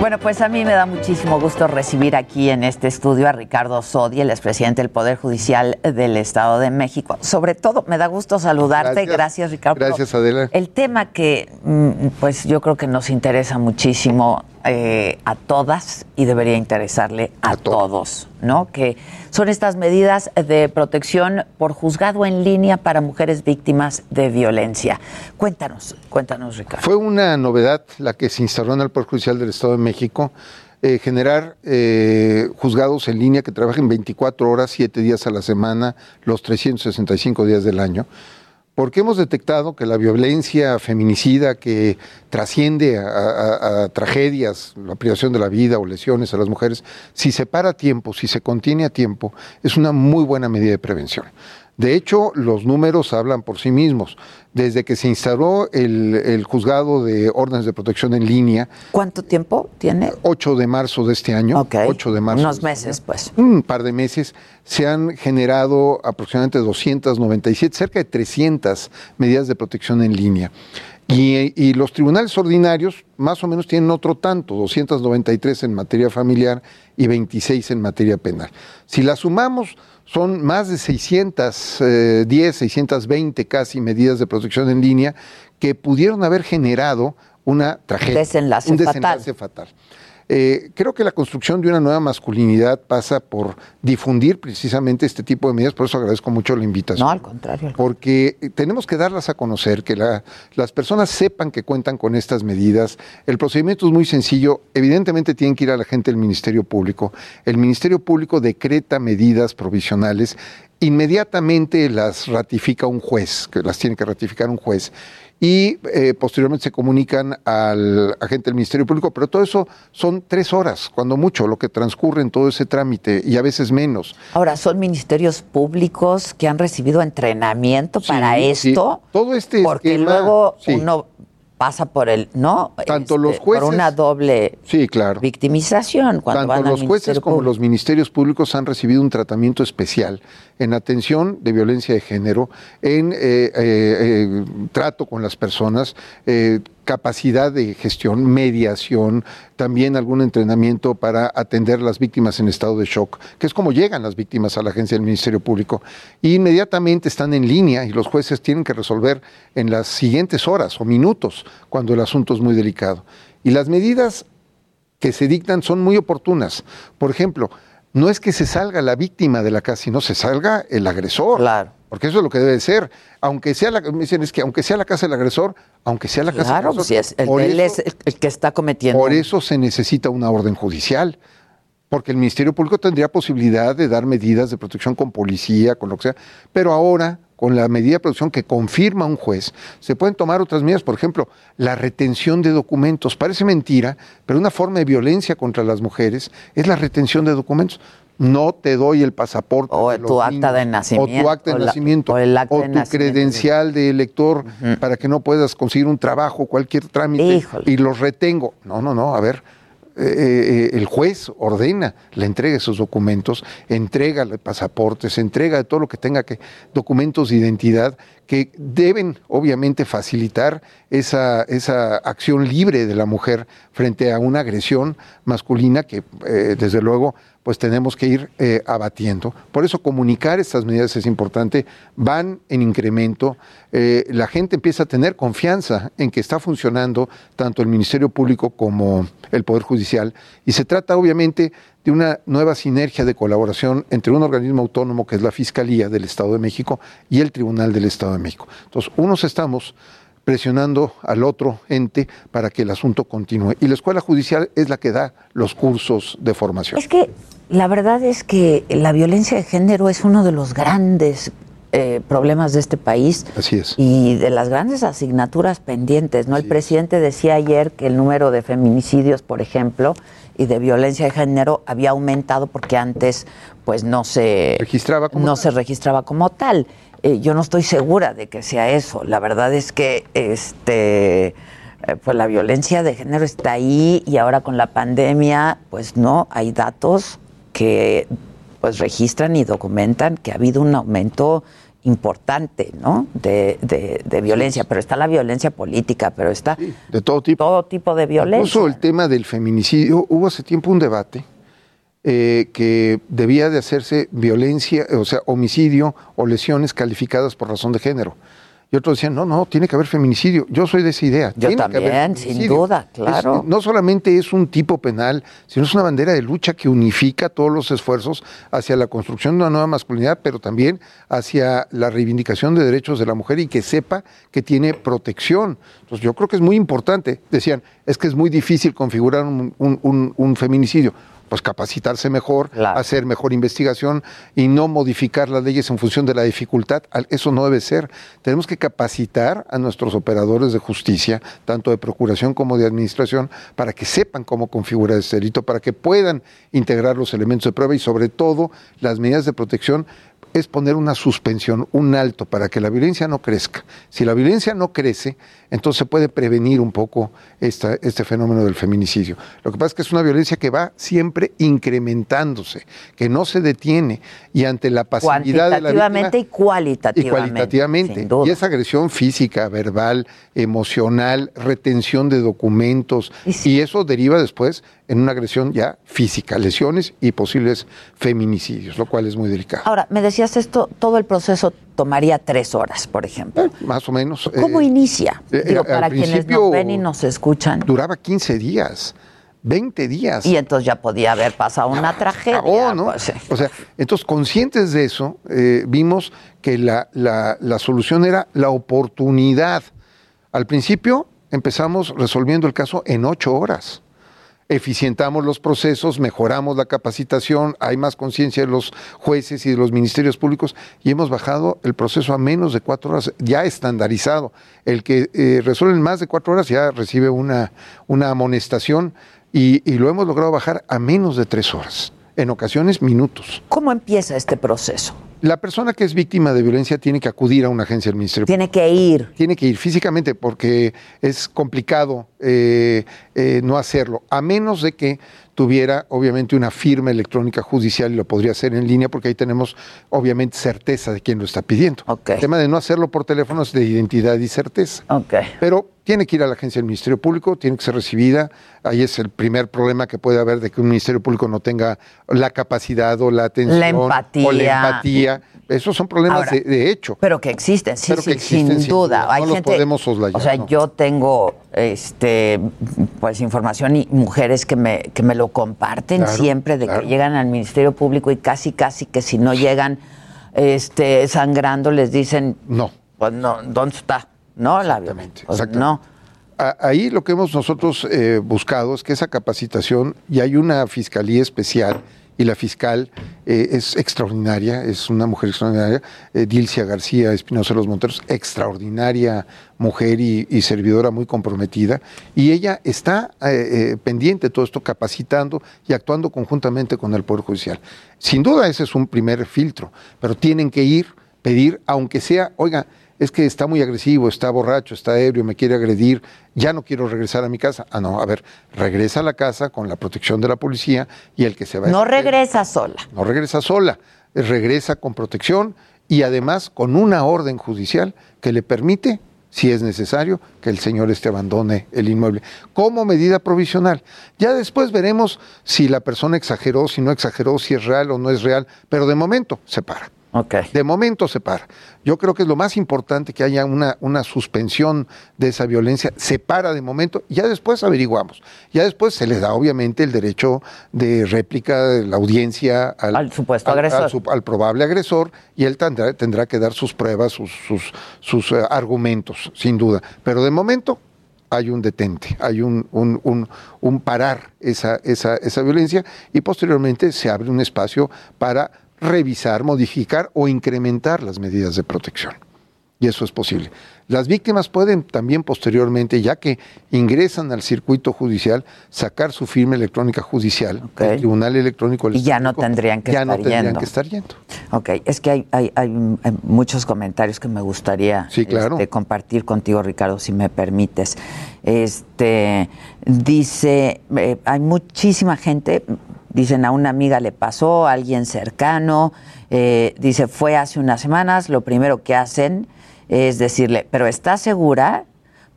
Bueno, pues a mí me da muchísimo gusto recibir aquí en este estudio a Ricardo Sodi, el expresidente del Poder Judicial del Estado de México. Sobre todo, me da gusto saludarte. Gracias, Gracias Ricardo. Gracias, Adela. El tema que, mm, pues yo creo que nos interesa muchísimo eh, a todas y debería interesarle a, A todos. todos, ¿no? Que son estas medidas de protección por juzgado en línea para mujeres víctimas de violencia. Cuéntanos, cuéntanos, Ricardo. Fue una novedad la que se instaló en el Poder Judicial del Estado de México, eh, generar eh, juzgados en línea que trabajen 24 horas, 7 días a la semana, los 365 días del año. Porque hemos detectado que la violencia feminicida que trasciende a, tragedias, la privación de la vida o lesiones a las mujeres, si se para a tiempo, si se contiene a tiempo, es una muy buena medida de prevención. De hecho, los números hablan por sí mismos. Desde que se instaló el, el juzgado de órdenes de protección en línea, ¿Cuánto tiempo tiene? 8 de marzo de este año, Ok. 8 de marzo. Unos de este meses, pues. un par de meses, se han generado aproximadamente 297, cerca de 300 medidas de protección en línea. Y, y los tribunales ordinarios más o menos tienen otro tanto, 293 en materia familiar y 26 en materia penal. Si la sumamos, son más de 610, 620 casi medidas de protección en línea que pudieron haber generado una tragedia. Desenlace un fatal. desenlace fatal. Eh, creo que la construcción de una nueva masculinidad pasa por difundir precisamente este tipo de medidas, por eso agradezco mucho la invitación. No, al contrario. Porque eh, tenemos que darlas a conocer, que la- las personas sepan que cuentan con estas medidas. El procedimiento es muy sencillo. Evidentemente tienen que ir a la gente del Ministerio Público. El Ministerio Público decreta medidas provisionales. Inmediatamente las ratifica un juez, que las tiene que ratificar un juez. Y eh, posteriormente se comunican al agente del Ministerio Público, pero todo eso son tres horas, cuando mucho, lo que transcurre en todo ese trámite, y a veces menos. Ahora, ¿son ministerios públicos que han recibido entrenamiento para sí. esto? Todo este Porque esquema, luego sí. uno pasa por el, ¿no? Este, Tanto los Por jueces- una doble Sí, claro. victimización cuando van Tanto los jueces como Público. los ministerios públicos han recibido un tratamiento especial en atención de violencia de género, en eh, eh, eh, trato con las personas, capacidad de gestión, mediación, también algún entrenamiento para atender las víctimas en estado de shock, que es como llegan las víctimas a la agencia del Ministerio Público. Inmediatamente están en línea y los jueces tienen que resolver en las siguientes horas o minutos cuando el asunto es muy delicado. Y las medidas que se dictan son muy oportunas. Por ejemplo, no es que se salga la víctima de la casa, sino se salga el agresor. Claro. Porque eso es lo que debe de ser. Aunque sea la, me dicen, es que aunque sea la casa del agresor, aunque sea la casa Claro, del agresor. si es, el, por él eso- es el que está cometiendo. por eso se necesita una orden judicial. Porque el Ministerio Público tendría posibilidad de dar medidas de protección con policía, con lo que sea. Pero ahora, con la medida de protección que confirma un juez, se pueden tomar otras medidas. Por ejemplo, la retención de documentos. Parece mentira, pero una forma de violencia contra las mujeres es la retención de documentos. No te doy el pasaporte. O tu acta de O nacimiento, tu acta o de la- nacimiento. o el acta de tu nacimiento. credencial de elector para que no puedas conseguir un trabajo, cualquier trámite. Híjole. Y los retengo. No, no, no. A ver, eh, eh, el juez ordena la entrega de esos documentos, entrega pasaportes, entrega todo lo que tenga que, documentos de identidad que deben obviamente facilitar esa, esa acción libre de la mujer frente a una agresión masculina que eh, desde luego pues tenemos que ir eh, abatiendo. Por eso comunicar estas medidas es importante, van en incremento, eh, la gente empieza a tener confianza en que está funcionando tanto el Ministerio Público como el Poder Judicial. Y se trata obviamente de una nueva sinergia de colaboración entre un organismo autónomo que es la Fiscalía del Estado de México y el Tribunal del Estado de México. Entonces, unos estamos presionando al otro ente para que el asunto continúe. Y la Escuela Judicial es la que da los cursos de formación. Es que la verdad es que la violencia de género es uno de los grandes eh, problemas de este país. Así es. Y de las grandes asignaturas pendientes, ¿no? el presidente decía ayer que el número de feminicidios, por ejemplo, y de violencia de género había aumentado porque antes pues no se registraba como no tal. se registraba como tal. Eh, yo no estoy segura de que sea eso. La verdad es que este eh, pues la violencia de género está ahí y ahora con la pandemia pues no hay datos que pues registran y documentan que ha habido un aumento importante, ¿no? De, de- de violencia, pero está la violencia política, pero está Sí, de todo tipo. todo tipo de violencia. Incluso el tema del feminicidio, hubo hace tiempo un debate eh, que debía de hacerse violencia, o sea, homicidio o lesiones calificadas por razón de género. Y otros decían, no, no, tiene que haber feminicidio. Yo soy de esa idea. Yo tiene que haber también, sin duda, Es- claro. no solamente es un tipo penal, sino es una bandera de lucha que unifica todos los esfuerzos hacia la construcción de una nueva masculinidad, pero también hacia la reivindicación de derechos de la mujer y que sepa que tiene protección. Entonces yo creo que es muy importante. Decían, es que es muy difícil configurar un, un- un- un feminicidio. Pues capacitarse mejor, Claro. hacer mejor investigación y no modificar las leyes en función de la dificultad. Eso no debe ser. Tenemos que capacitar a nuestros operadores de justicia, tanto de procuración como de administración, para que sepan cómo configurar ese delito, para que puedan integrar los elementos de prueba y sobre todo las medidas de protección es poner una suspensión, un alto, para que la violencia no crezca. Si la violencia no crece, entonces se puede prevenir un poco esta- este fenómeno del feminicidio. Lo que pasa es que es una violencia que va siempre incrementándose, que no se detiene y ante la pasividad de la Cuantitativamente víctima, y cualitativamente. y cualitativamente. Y es agresión física, verbal, emocional, retención de documentos. Y Y, eso deriva después en una agresión ya física, lesiones y posibles feminicidios, lo cual es muy delicado. Ahora, me decías esto, todo el proceso tomaría tres horas, por ejemplo. Eh, más o menos. ¿Cómo eh, inicia? eh, Digo, para quienes nos ven y nos escuchan. Duraba 15 días, 20 días. Y entonces ya podía haber pasado una tragedia. acabó, ¿no? pues, sí. O sea, entonces conscientes de eso, eh, vimos que la, la- la solución era la oportunidad. Al principio empezamos resolviendo el caso en ocho horas. Eficientamos los procesos, mejoramos la capacitación, hay más conciencia de los jueces y de los ministerios públicos y hemos bajado el proceso a menos de cuatro horas, ya estandarizado. El que eh, resuelve en más de cuatro horas ya recibe una, una amonestación y, y lo hemos logrado bajar a menos de tres horas, en ocasiones minutos. ¿Cómo empieza este proceso? La persona que es víctima de violencia tiene que acudir a una agencia del Ministerio Tiene que ir. tiene que ir físicamente porque es complicado eh, eh, no hacerlo, a menos de que tuviera obviamente una firma electrónica judicial y lo podría hacer en línea porque ahí tenemos obviamente certeza de quién lo está pidiendo. El tema de no hacerlo por teléfono es de identidad y certeza. Ok. Pero tiene que ir a la agencia del Ministerio Público, tiene que ser recibida. Ahí es el primer problema que puede haber de que un Ministerio Público no tenga la capacidad o la atención La empatía. o la empatía. Esos son problemas Ahora, de, de hecho. Pero que existen, sí, sí, que existen, sin sin duda. duda. Hay No los gente, podemos soslayar, O sea, no. yo tengo este pues información y mujeres que me, que me lo comparten Claro, siempre de claro. que llegan al Ministerio Público y casi casi que si no llegan este sangrando les dicen No. pues no, ¿dónde está? No, la Exactamente, Pues no. Ahí lo que hemos nosotros eh, buscado es que esa capacitación, y hay una fiscalía especial, y la fiscal eh, es extraordinaria, es una mujer extraordinaria, eh, Dilcia García Espinosa de los Monteros, extraordinaria mujer y, servidora muy comprometida, y ella está eh, pendiente de todo esto, capacitando y actuando conjuntamente con el Poder Judicial. Sin duda ese es un primer filtro, pero tienen que ir, pedir, aunque sea, oiga, es que está muy agresivo, está borracho, está ebrio, me quiere agredir, ya no quiero regresar a mi casa. Ah, no, a ver, regresa a la casa con la protección de la policía y el que se va No a regresa sola. no regresa sola, regresa con protección y además con una orden judicial que le permite, si es necesario, que el señor este abandone el inmueble como medida provisional. Ya después veremos si la persona exageró, si no exageró, si es real o no es real, pero de momento se para. De momento se para. Yo creo que es lo más importante que haya una, una suspensión de esa violencia. Se para de momento, ya después averiguamos. Ya después se le da obviamente el derecho de réplica de la audiencia al, Al supuesto agresor. su- al probable agresor y él tendrá, tendrá que dar sus pruebas, sus, sus, sus, eh, argumentos, sin duda. Pero de momento hay un detente, hay un, un, un- un parar esa, esa, esa violencia y posteriormente se abre un espacio para revisar, modificar o incrementar las medidas de protección. Y eso es posible. Las víctimas pueden también posteriormente, ya que ingresan al circuito judicial, sacar su firma electrónica judicial, Ok. el Tribunal Electrónico Y ya no tendrían que ya estar no tendrían yendo. que estar yendo. Ok, es que hay, hay, hay, hay muchos comentarios que me gustaría Sí, claro. este, compartir contigo, Ricardo, si me permites. Este dice, eh, hay muchísima gente, dicen a una amiga le pasó, a alguien cercano, eh, dice, fue hace unas semanas, lo primero que hacen es decirle, pero ¿estás segura?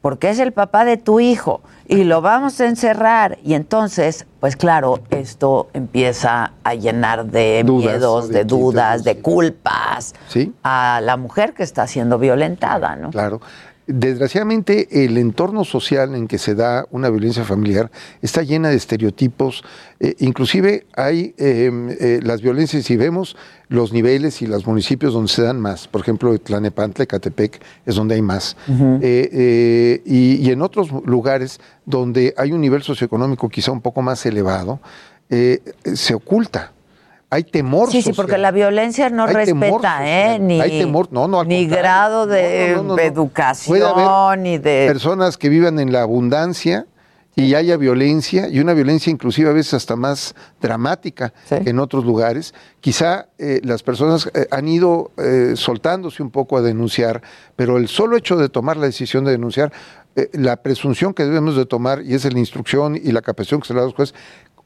Porque es el papá de tu hijo y lo vamos a encerrar. Y entonces, pues claro, esto empieza a llenar de Dudas, miedos, de de dudas, de culpas Sí. a la mujer que está siendo violentada, ¿no? Claro. Desgraciadamente, el entorno social en que se da una violencia familiar está llena de estereotipos. eh, inclusive hay eh, eh, las violencias, si vemos los niveles y los municipios donde se dan más, por ejemplo, Tlanepantla, Catepec, es donde hay más. Eh, y, y en otros lugares donde hay un nivel socioeconómico quizá un poco más elevado, eh, se oculta. Hay temor Sí, sí, social. porque la violencia no Hay temor respeta, ¿eh? Ni, Hay temor, no, no, al ni grado de No, no, educación, Puede haber ni de... personas que vivan en la abundancia y haya violencia, y una violencia inclusive a veces hasta más dramática Sí. que en otros lugares. Quizá eh, las personas eh, han ido eh, soltándose un poco a denunciar, pero el solo hecho de tomar la decisión de denunciar, la presunción que debemos de tomar, y es la instrucción y la capacitación que se le da a los jueces,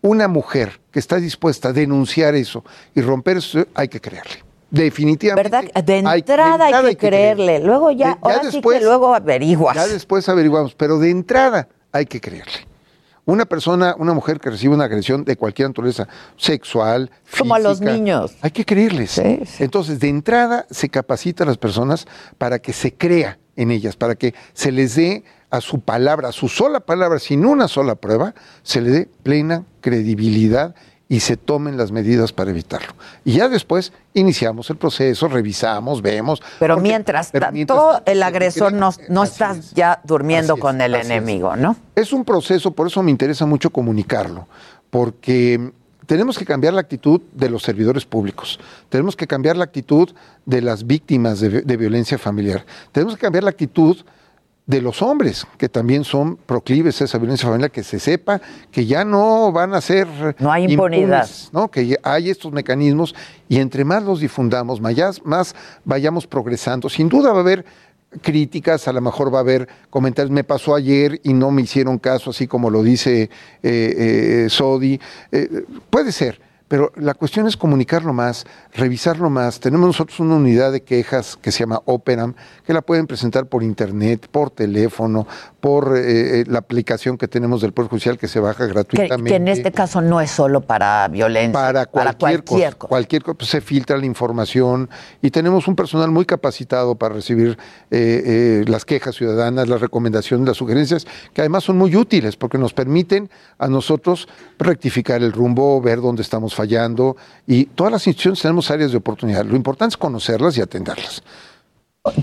una mujer que está dispuesta a denunciar eso y romper eso, hay que creerle. Definitivamente. ¿Verdad? De hay- entrada hay, que creerle. Luego ya, De- ahora sí que luego averiguas. ya después averiguamos, pero de entrada hay que creerle. Una persona, una mujer que recibe una agresión de cualquier naturaleza, sexual, Como a los física, niños. Hay que creerles. Sí, sí. Entonces, de entrada se capacita a las personas para que se crea en ellas, para que se les dé a su palabra, a su sola palabra, sin una sola prueba, se le dé plena credibilidad y se tomen las medidas para evitarlo. Y ya después iniciamos el proceso, revisamos, vemos. Pero porque- mientras tanto, mientras el agresor no, no Así estás es. ya durmiendo es, con el es. enemigo, ¿no? Es un proceso, por eso me interesa mucho comunicarlo, porque tenemos que cambiar la actitud de los servidores públicos, tenemos que cambiar la actitud de las víctimas de violencia familiar, tenemos que cambiar la actitud de los hombres, que también son proclives a esa violencia familiar, que se sepa que ya no van a ser... No hay impunidad. impunes, ¿no? Que hay estos mecanismos y entre más los difundamos, más, más vayamos progresando. Sin duda va a haber críticas, a lo mejor va a haber comentarios, me pasó ayer y no me hicieron caso, así como lo dice eh, eh, Sodi. Eh, puede ser, pero la cuestión es comunicarlo más, revisarlo más. Tenemos nosotros una unidad de quejas que se llama Operam, que la pueden presentar por internet, por teléfono, por eh, eh, la aplicación que tenemos del Poder Judicial que se baja gratuitamente. que en este caso no es solo para violencia, Para cualquier, cualquier cosa, cosa. cualquier cosa, pues, se filtra la información y tenemos un personal muy capacitado para recibir eh, eh, las quejas ciudadanas, las recomendaciones, las sugerencias, que además son muy útiles porque nos permiten a nosotros rectificar el rumbo, ver dónde estamos fallando y todas las instituciones tenemos áreas de oportunidad. Lo importante es conocerlas y atenderlas.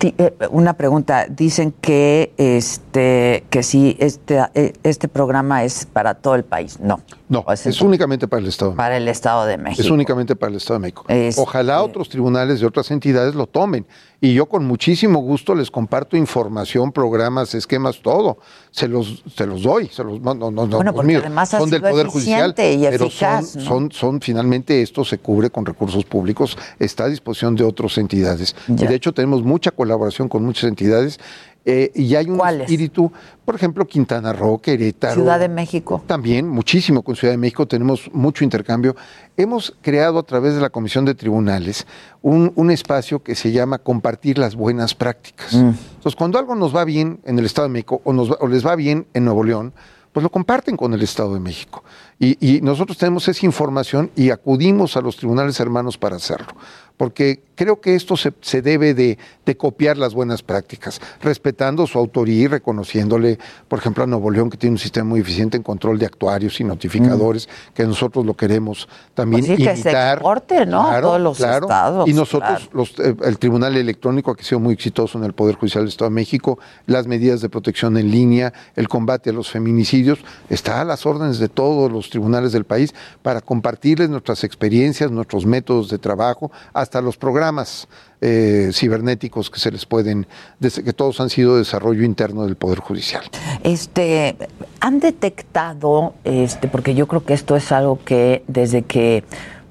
Eh, Una pregunta, dicen que este que si este eh, este programa es para todo el país, no. No, es únicamente para el Estado. de México. para el Estado de México. Es únicamente para el Estado de México. Ojalá otros tribunales de otras entidades lo tomen. Y yo con muchísimo gusto les comparto información, programas, esquemas, todo. Se los, se los doy. Se los, no, no, no, no, Bueno, porque míos. además son del Poder Judicial. y pero eficaz, son, ¿no? son, son, finalmente, esto se cubre con recursos públicos, está a disposición de otras entidades. Ya. Y de hecho tenemos mucha colaboración con muchas entidades. Eh, y hay un ¿Cuáles? espíritu, por ejemplo, Quintana Roo, Querétaro. Ciudad de México. También, muchísimo con Ciudad de México, tenemos mucho intercambio. Hemos creado a través de la Comisión de Tribunales un, un espacio que se llama compartir las buenas prácticas. Entonces, cuando algo nos va bien en el Estado de México o, nos va- o les va bien en Nuevo León, pues lo comparten con el Estado de México. Y, y nosotros tenemos esa información y acudimos a los tribunales hermanos para hacerlo. Porque creo que esto se, se debe de, de copiar las buenas prácticas, respetando su autoría y reconociéndole, por ejemplo, a Nuevo León, que tiene un sistema muy eficiente en control de actuarios y notificadores, que nosotros lo queremos también Mm. Pues sí, que se imitar. exporte, ¿no? A todos los estados, Y nosotros, claro. los, eh, el Tribunal Electrónico, que ha sido muy exitoso en el Poder Judicial del Estado de México, las medidas de protección en línea, el combate a los feminicidios, está a las órdenes de todos los tribunales del país para compartirles nuestras experiencias, nuestros métodos de trabajo, hasta los programas eh, cibernéticos que se les pueden, desde que todos han sido desarrollo interno del Poder Judicial. Este, han detectado, este, porque yo creo que esto es algo que desde que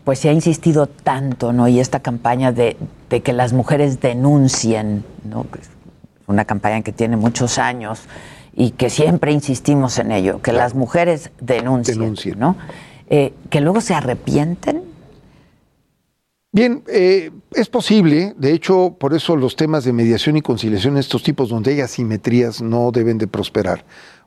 pues se ha insistido tanto, ¿no? Y esta campaña de, de que las mujeres denuncien, ¿no? Una campaña que tiene muchos años y que siempre insistimos en ello, que las mujeres denuncien, Denuncien. ¿no? Eh, que luego se arrepienten. Bien, eh, es posible, de hecho, por eso los temas de mediación y conciliación, estos tipos donde hay asimetrías, no deben de prosperar.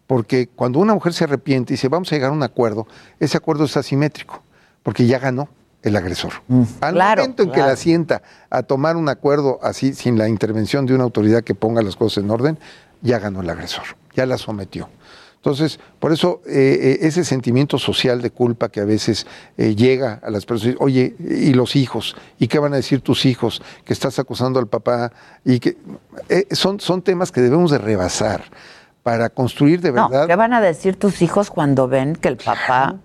Porque cuando una mujer se arrepiente y dice, vamos a llegar a un acuerdo, ese acuerdo es asimétrico, porque ya ganó el agresor. Al claro, momento en que la sienta a tomar un acuerdo así, sin la intervención de una autoridad que ponga las cosas en orden, ya ganó el agresor, ya la sometió. Entonces, por eso eh, eh, ese sentimiento social de culpa que a veces eh, llega a las personas, oye, y los hijos, ¿y qué van a decir tus hijos? Que estás acusando al papá y que eh, son, son temas que debemos de rebasar para construir de No, verdad. ¿qué van a decir tus hijos cuando ven que el papá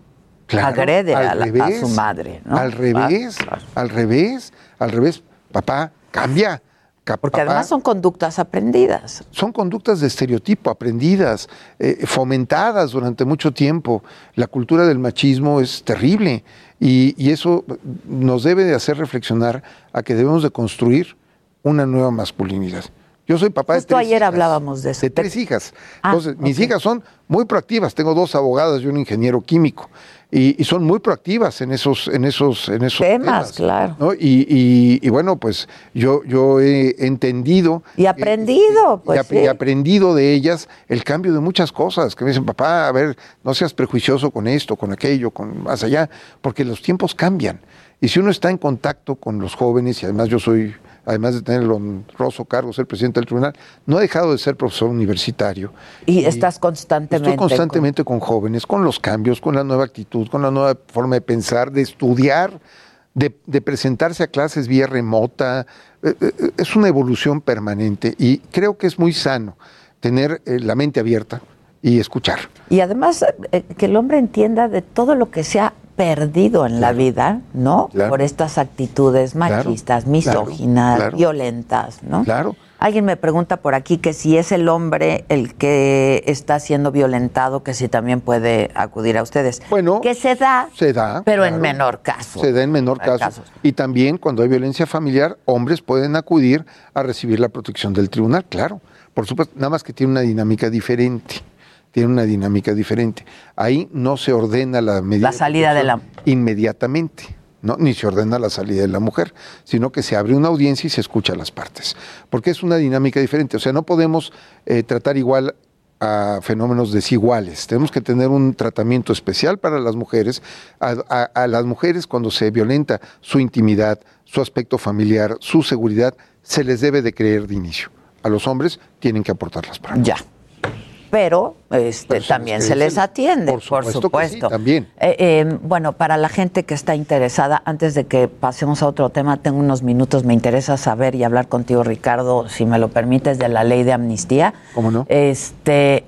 Claro, agrede a, la- a revés, su madre? ¿no? Al revés, Claro. al revés, al revés. Papá, cambia. Porque papá, además son conductas aprendidas. son conductas de estereotipo, aprendidas, eh, fomentadas durante mucho tiempo. La cultura del machismo es terrible y, y eso nos debe de hacer reflexionar a que debemos de construir una nueva masculinidad. Yo soy papá Justo de tres ayer hijas, hablábamos de eso. De Te- tres hijas. Ah, Entonces, mis hijas son muy proactivas. Tengo dos abogadas y un ingeniero químico. Y, y son muy proactivas en esos, en esos, en esos Temas, claro. ¿no? Y, y- y bueno, pues yo, yo he entendido. Y aprendido, y- pues, y ap- sí. y aprendido de ellas el cambio de muchas cosas. Que me dicen, papá, a ver, no seas prejuicioso con esto, con aquello, con más allá, porque los tiempos cambian. Y si uno está en contacto con los jóvenes, y además yo soy, además de tener el honroso cargo, ser presidente del tribunal, no he dejado de ser profesor universitario. Y estás constantemente. Estoy constantemente con jóvenes, con los cambios, con la nueva actitud, con la nueva forma de pensar, de estudiar, de, de presentarse a clases vía remota. Eh, eh, Es una evolución permanente y creo que es muy sano tener eh, la mente abierta y escuchar. Y además eh, que el hombre entienda de todo lo que se ha perdido en la vida, ¿no? Claro. Por estas actitudes machistas, claro, misóginas, violentas, ¿no? Claro. Alguien me pregunta por aquí que si es el hombre el que está siendo violentado, que si también puede acudir a ustedes. Bueno, que se da, se da, pero en menor caso. Se da en menor caso. casos. Y también cuando hay violencia familiar, hombres pueden acudir a recibir la protección del tribunal, claro. Por supuesto, nada más que tiene una dinámica diferente. Tiene una dinámica diferente. Ahí no se ordena la medida La salida de la- inmediatamente. ¿no? Ni se ordena la salida de la mujer, sino que se abre una audiencia y se escucha a las partes. Porque es una dinámica diferente. O sea, no podemos eh, tratar igual a fenómenos desiguales. Tenemos que tener un tratamiento especial para las mujeres. A, a- a las mujeres cuando se violenta su intimidad, su aspecto familiar, su seguridad, se les debe de creer de inicio. A los hombres tienen que aportar las pruebas. Ya. Pero, este, también se les atiende, Por por supuesto sí, también. Eh, eh, bueno, para la gente que está interesada, antes de que pasemos a otro tema, tengo unos minutos, me interesa saber y hablar contigo, Ricardo, si me lo permites, de la ley de amnistía. ¿Cómo no? Este,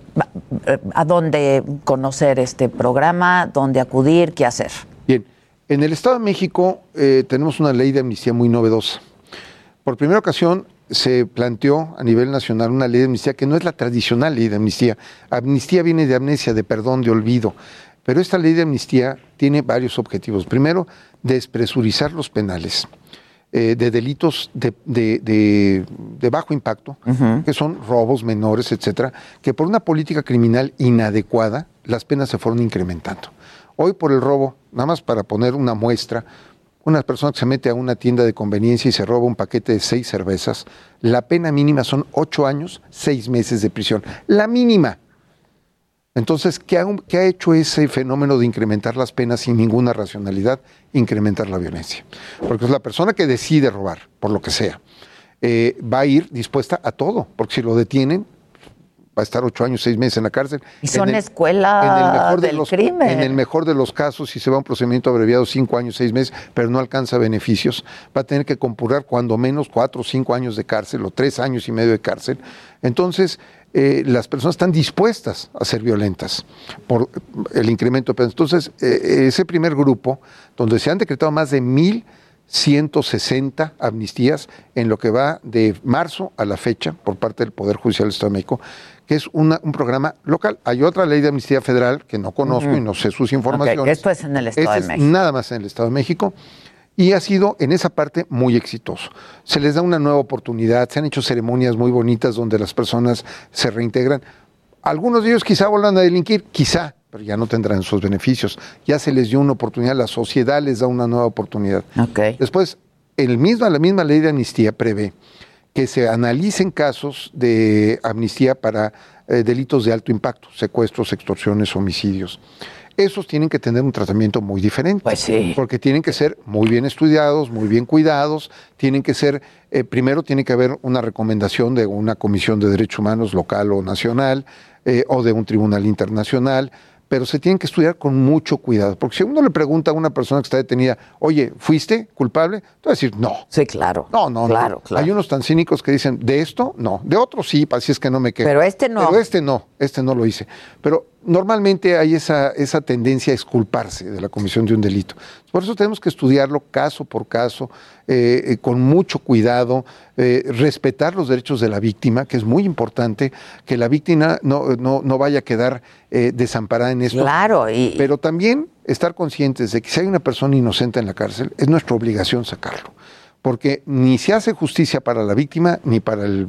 eh, ¿A dónde conocer este programa? ¿Dónde acudir? ¿Qué hacer? Bien, en el Estado de México eh, tenemos una ley de amnistía muy novedosa. Por primera ocasión se planteó a nivel nacional una ley de amnistía que no es la tradicional ley de amnistía. Amnistía viene de amnesia, de perdón, de olvido. Pero esta ley de amnistía tiene varios objetivos. Primero, despresurizar los penales eh, de delitos de, de- de- de bajo impacto, que son robos menores, etcétera, que por una política criminal inadecuada, las penas se fueron incrementando. Hoy por el robo, nada más para poner una muestra, una persona que se mete a una tienda de conveniencia y se roba un paquete de seis cervezas, la pena mínima son ocho años, seis meses de prisión. La mínima. Entonces, ¿qué ha, qué ha hecho ese fenómeno de incrementar las penas sin ninguna racionalidad? Incrementar la violencia. Porque es la persona que decide robar, por lo que sea, eh, va a ir dispuesta a todo, porque si lo detienen, va a estar ocho años, seis meses en la cárcel. Y son En el- escuela en el mejor de del los, crimen. En el mejor de los casos, si se va a un procedimiento abreviado, cinco años, seis meses, pero no alcanza beneficios, va a tener que compurar cuando menos cuatro o cinco años de cárcel o tres años y medio de cárcel. Entonces, eh, las personas están dispuestas a ser violentas por el incremento de. Entonces, eh, ese primer grupo, donde se han decretado más de 1.160 amnistías en lo que va de marzo a la fecha por parte del Poder Judicial del Estado de México, que es una- un programa local. Hay otra ley de amnistía federal que no conozco y no sé sus informaciones. Esto es en el Estado Este de es México. Nada más en el Estado de México. Y ha sido en esa parte muy exitoso. Se les da una nueva oportunidad, se han hecho ceremonias muy bonitas donde las personas se reintegran. Algunos de ellos quizá vuelvan a delinquir, quizá, pero ya no tendrán sus beneficios. Ya se les dio una oportunidad, la sociedad les da una nueva oportunidad. Después, el mismo, la misma ley de amnistía prevé que se analicen casos de amnistía para eh, delitos de alto impacto, secuestros, extorsiones, homicidios. Esos tienen que tener un tratamiento muy diferente. Pues sí. Porque tienen que ser muy bien estudiados, muy bien cuidados, tienen que ser, eh, primero tiene que haber una recomendación de una comisión de derechos humanos local o nacional, eh, o de un tribunal internacional, pero se tienen que estudiar con mucho cuidado. Porque si uno le pregunta a una persona que está detenida, oye, ¿fuiste culpable? Te va a decir, no. Sí, claro. No, no, claro, no. Claro. Hay unos tan cínicos que dicen, de esto, no. De otro sí, así es que no me quedo. Pero este no. Pero este no, este no lo hice. Pero normalmente hay esa, esa tendencia a exculparse de la comisión de un delito. Por eso tenemos que estudiarlo caso por caso, eh, eh, con mucho cuidado, eh, respetar los derechos de la víctima, que es muy importante, que la víctima no, no, no vaya a quedar desamparada en esto. Claro, y, Pero también estar conscientes de que si hay una persona inocente en la cárcel, es nuestra obligación sacarlo. Porque ni se hace justicia para la víctima ni para la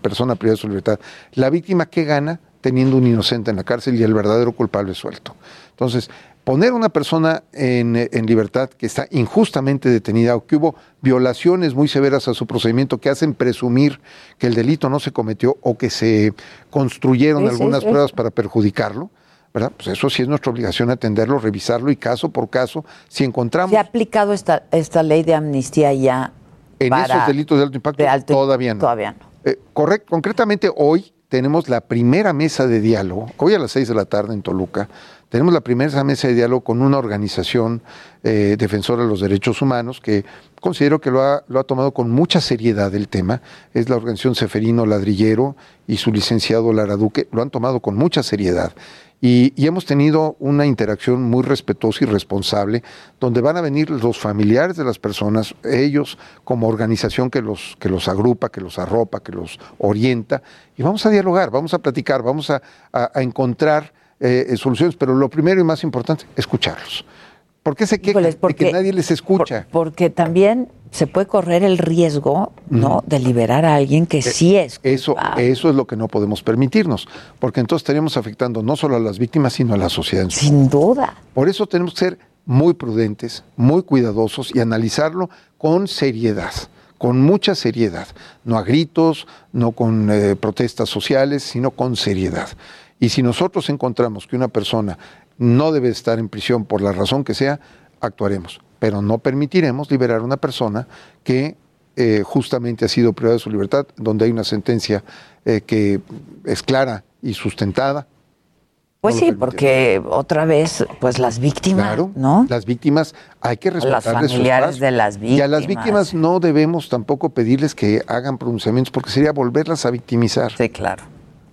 persona privada de su libertad. La víctima, ¿qué gana teniendo un inocente en la cárcel y el verdadero culpable suelto? Entonces, poner a una persona en, en libertad que está injustamente detenida o que hubo violaciones muy severas a su procedimiento que hacen presumir que el delito no se cometió o que se construyeron Sí, sí, algunas sí. pruebas para perjudicarlo, ¿verdad? Pues eso sí es nuestra obligación atenderlo, revisarlo y caso por caso, si encontramos ¿se ha aplicado esta, esta ley de amnistía ya en para- esos delitos de alto impacto, de alto- todavía no. Todavía no. Eh, correct- concretamente hoy tenemos la primera mesa de diálogo, hoy a las seis de la tarde en Toluca, tenemos la primera mesa de diálogo con una organización eh, defensora de los derechos humanos que considero que lo ha, lo ha tomado con mucha seriedad el tema, es la organización Seferino Ladrillero y su licenciado Lara Duque, lo han tomado con mucha seriedad. Y, hemos tenido una interacción muy respetuosa y responsable, donde van a venir los familiares de las personas, ellos como organización que los, que los agrupa, que los arropa, que los orienta, y vamos a dialogar, vamos a platicar, vamos a, a- encontrar eh, soluciones, pero lo primero y más importante, escucharlos. ¿Por qué se quejan Híjoles, de que nadie les escucha? por- porque también se puede correr el riesgo, ¿no? De liberar a alguien que sí es. Eh, Eso, eso es lo que no podemos permitirnos, porque entonces estaríamos afectando no solo a las víctimas, sino a la sociedad en su Sin duda. Por eso tenemos que ser muy prudentes, muy cuidadosos y analizarlo con seriedad, con mucha seriedad, no a gritos, no con eh, protestas sociales, sino con seriedad. Y si nosotros encontramos que una persona no debe estar en prisión por la razón que sea, actuaremos, pero no permitiremos liberar a una persona que eh, justamente ha sido privada de su libertad, donde hay una sentencia eh, que es clara y sustentada. Pues No sí, porque otra vez, pues las víctimas, Claro, ¿no? las víctimas hay que las respetarles su familiares de las Y a las víctimas. víctimas no debemos tampoco pedirles que hagan pronunciamientos porque sería volverlas a victimizar. Sí, claro.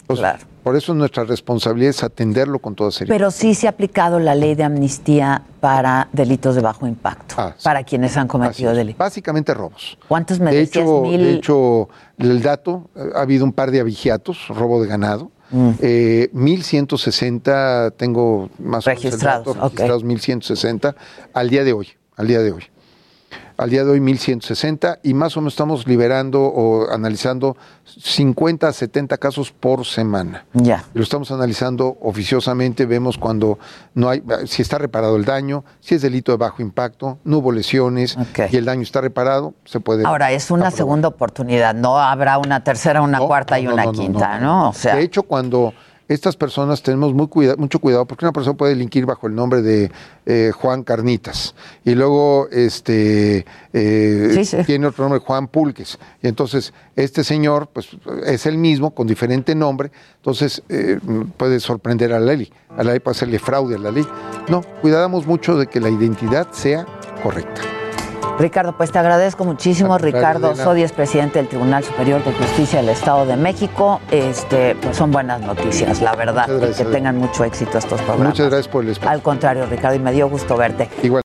Entonces, claro. Por eso nuestra responsabilidad es atenderlo con toda seriedad. Pero sí se ha aplicado la ley de amnistía para delitos de bajo impacto, Ah, sí. para quienes han cometido delitos. Básicamente robos. ¿Cuántos me de decías? hecho, Mil. de hecho, el dato, eh, ha habido un par de abigiatos, robo de ganado. Mm. Eh, 1160, tengo más Registrados, o menos el dato, registrados 1160 al día de hoy, al día de hoy. Al día de hoy 1160 y más o menos estamos liberando o analizando 50 a 70 casos por semana. Ya. Lo estamos analizando oficiosamente, vemos cuando no hay, si está reparado el daño, si es delito de bajo impacto, no hubo lesiones y el daño está reparado, se puede. Ahora, es una aprobar. segunda oportunidad, no habrá una tercera, una No, cuarta y no, una no, quinta, no, ¿no? O sea, de hecho, cuando estas personas tenemos muy cuida- mucho cuidado, porque una persona puede delinquir bajo el nombre de eh, Juan Carnitas y luego este eh, Sí, sí. tiene otro nombre, Juan Pulques. Y entonces este señor pues es el mismo con diferente nombre, entonces eh, puede sorprender a la ley. A la ley puede hacerle fraude a la ley. No, cuidamos mucho de que la identidad sea correcta. Ricardo, pues te agradezco muchísimo. Ricardo Elena. Sodi es presidente del Tribunal Superior de Justicia del Estado de México. Este, pues son buenas noticias, la verdad. Y que tengan mucho éxito estos programas. Muchas gracias por el espacio. Al contrario, Ricardo, y me dio gusto verte. Igual.